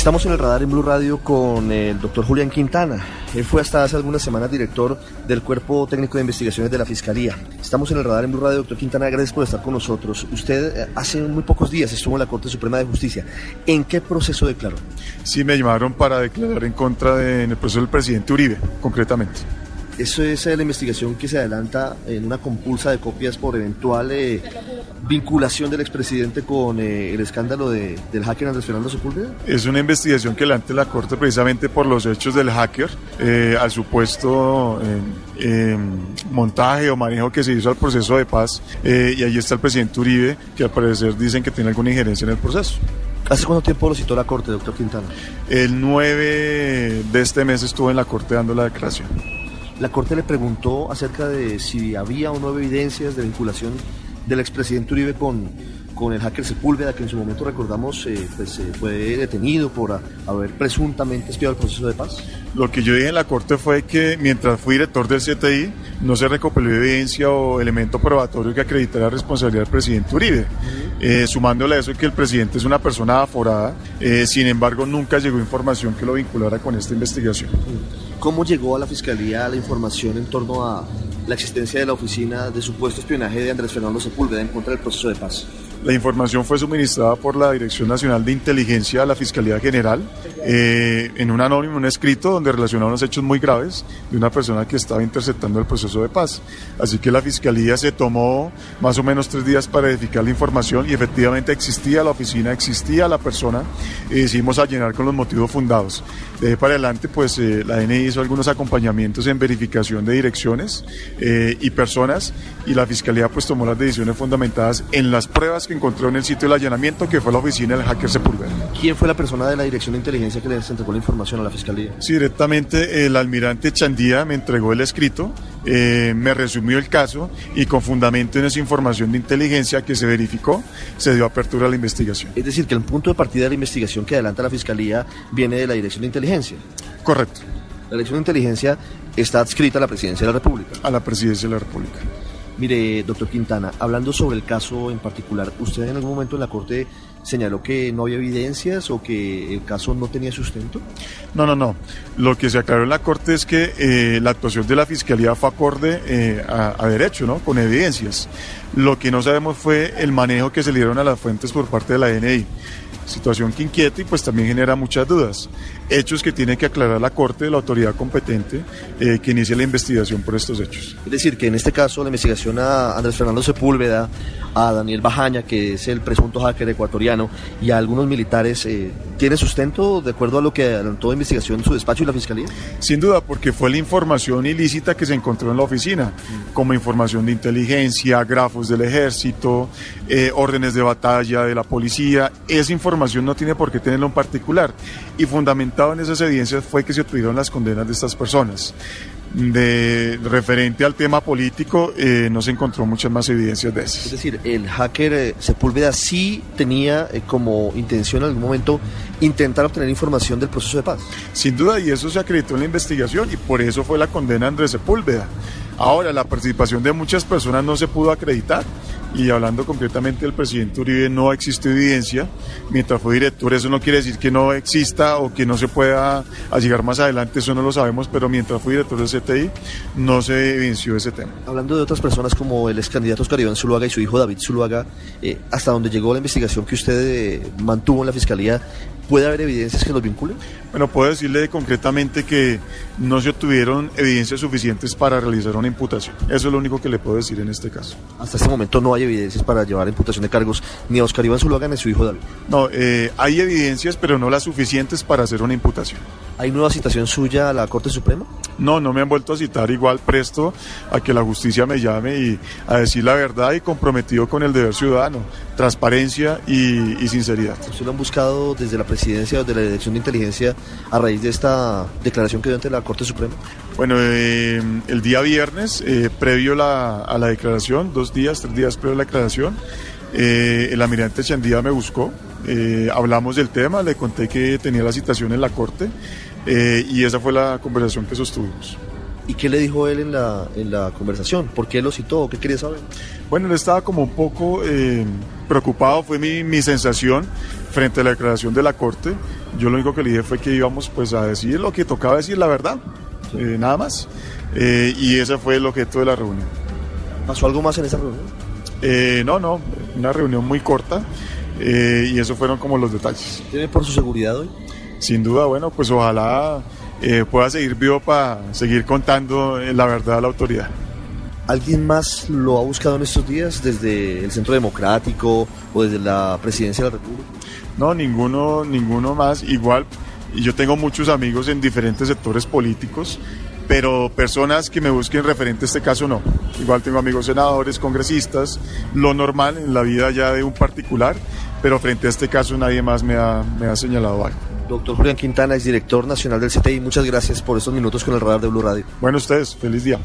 Estamos en el radar en Blue Radio con el doctor Julián Quintana. Él fue hasta hace algunas semanas director del Cuerpo Técnico de Investigaciones de la Fiscalía. Estamos en el radar en Blue Radio, doctor Quintana, gracias por estar con nosotros. Usted eh, hace muy pocos días estuvo en la Corte Suprema de Justicia. ¿En qué proceso declaró? Sí, me llamaron para declarar en contra del proceso del presidente Uribe, concretamente. Eso es eh, la investigación que se adelanta en una compulsa de copias por eventual eh, vinculación del expresidente con eh, el escándalo de, del hacker Andrés Fernando Sepúlveda. Es una investigación que adelanta la Corte precisamente por los hechos del hacker, al supuesto montaje o manejo que se hizo al proceso de paz. y ahí está el presidente Uribe, que al parecer dicen que tiene alguna injerencia en el proceso. ¿Hace cuánto tiempo lo citó la Corte, doctor Quintana? El 9 de este mes estuvo en la Corte dando la declaración. La Corte le preguntó acerca de si había o no evidencias de vinculación del expresidente Uribe con, con el hacker Sepúlveda, que en su momento recordamos eh, pues, eh, fue detenido por haber presuntamente espiado el proceso de paz. Lo que yo dije en la Corte fue que mientras fui director del CTI, no se recopiló evidencia o elemento probatorio que acreditara la responsabilidad del presidente Uribe. Eh, sumándole a eso que el presidente es una persona aforada, sin embargo nunca llegó información que lo vinculara con esta investigación. ¿Cómo llegó a la Fiscalía la información en torno a la existencia de la oficina de supuesto espionaje de Andrés Fernando Sepúlveda en contra del proceso de paz? La información fue suministrada por la Dirección Nacional de Inteligencia a la Fiscalía General eh, en un anónimo, un escrito donde relacionaban unos hechos muy graves de una persona que estaba interceptando el proceso de paz. Así que la Fiscalía se tomó más o menos tres días para edificar la información y efectivamente existía la oficina, existía la persona y decidimos llenar con los motivos fundados. De ahí para adelante, pues eh, la DNI hizo algunos acompañamientos en verificación de direcciones eh, y personas y la Fiscalía pues tomó las decisiones fundamentadas en las pruebas encontró en el sitio del allanamiento, que fue la oficina del hacker Sepúlveda. ¿Quién fue la persona de la Dirección de Inteligencia que les entregó la información a la Fiscalía? Sí, directamente el almirante Chandía me entregó el escrito, eh, me resumió el caso y con fundamento en esa información de inteligencia que se verificó, se dio apertura a la investigación. Es decir, que el punto de partida de la investigación que adelanta la Fiscalía viene de la Dirección de Inteligencia. Correcto. La Dirección de Inteligencia está adscrita a la Presidencia de la República. A la Presidencia de la República. Mire, doctor Quintana, hablando sobre el caso en particular, ¿usted en algún momento en la Corte señaló que no había evidencias o que el caso no tenía sustento? No, no, no. Lo que se aclaró en la Corte es que eh, la actuación de la Fiscalía fue acorde eh, a, derecho, ¿no? Con evidencias. Lo que no sabemos fue el manejo que se le dieron a las fuentes por parte de la DNI situación que inquieta y pues también genera muchas dudas. Hechos que tiene que aclarar la Corte, la autoridad competente eh, que inicie la investigación por estos hechos. Es decir, que en este caso la investigación a Andrés Fernando Sepúlveda, a Daniel Bajaña, que es el presunto hacker ecuatoriano, y a algunos militares, eh, ¿tiene sustento de acuerdo a lo que adelantó de investigación su despacho y la Fiscalía? Sin duda, porque fue la información ilícita que se encontró en la oficina, como información de inteligencia, grafos del ejército, eh, órdenes de batalla de la policía, esa información información no tiene por qué tenerlo en particular. Y fundamentado en esas evidencias fue que se obtuvieron las condenas de estas personas. De referente al tema político, eh, no se encontró muchas más evidencias de eso. Es decir, el hacker eh, Sepúlveda sí tenía eh, como intención en algún momento intentar obtener información del proceso de paz. Sin duda, y eso se acreditó en la investigación, y por eso fue la condena de Andrés Sepúlveda. Ahora, la participación de muchas personas no se pudo acreditar y hablando concretamente del presidente Uribe, no existe evidencia. Mientras fue director, eso no quiere decir que no exista o que no se pueda llegar más adelante, eso no lo sabemos, pero mientras fue director del CTI, no se evidenció ese tema. Hablando de otras personas como el ex candidato Oscar Iván Zuluaga y su hijo David Zuluaga, eh, hasta donde llegó la investigación que usted eh, mantuvo en la fiscalía, ¿Puede haber evidencias que los vinculen? Bueno, puedo decirle concretamente que no se obtuvieron evidencias suficientes para realizar una imputación. Eso es lo único que le puedo decir en este caso. Hasta este momento no hay evidencias para llevar imputación de cargos ni a Oscar Iván Zuluaga ni a su hijo David. No, eh, hay evidencias, pero no las suficientes para hacer una imputación. ¿Hay nueva citación suya a la Corte Suprema? No, no me han vuelto a citar. Igual presto a que la justicia me llame y a decir la verdad y comprometido con el deber ciudadano, transparencia y, sinceridad. ¿Usted lo han buscado desde la presidencia o de la Dirección de Inteligencia a raíz de esta declaración que dio ante la Corte Suprema? Bueno, eh, el día viernes, eh, previo a la declaración, dos días, tres días previo a la declaración, eh, el almirante Chandía me buscó, hablamos del tema, le conté que tenía la citación en la Corte. Eh, y esa fue la conversación que sostuvimos. ¿Y qué le dijo él en la, en la conversación? ¿Por qué lo citó? ¿Qué quería saber? Bueno, él estaba como un poco eh, preocupado, fue mi, mi, sensación frente a la declaración de la Corte. Yo lo único que le dije fue que íbamos pues a decir lo que tocaba decir, la verdad, eh, nada más. Eh, y ese fue el objeto de la reunión. ¿Pasó algo más en esa reunión? Eh, no, no, una reunión muy corta y eso fueron como los detalles. ¿Tiene por su seguridad hoy? Sin duda, bueno, pues ojalá pueda seguir vivo para seguir contando la verdad a la autoridad. ¿Alguien más lo ha buscado en estos días desde el Centro Democrático o desde la Presidencia de la República? No, ninguno, ninguno más. Igual, yo tengo muchos amigos en diferentes sectores políticos, pero personas que me busquen referente a este caso no. Igual tengo amigos senadores, congresistas, lo normal en la vida ya de un particular, pero frente a este caso nadie más me ha, me ha señalado algo. Doctor Julián Quintana, es director nacional del CTI. Muchas gracias por estos minutos con el radar de Blue Radio. Bueno, ustedes, feliz día.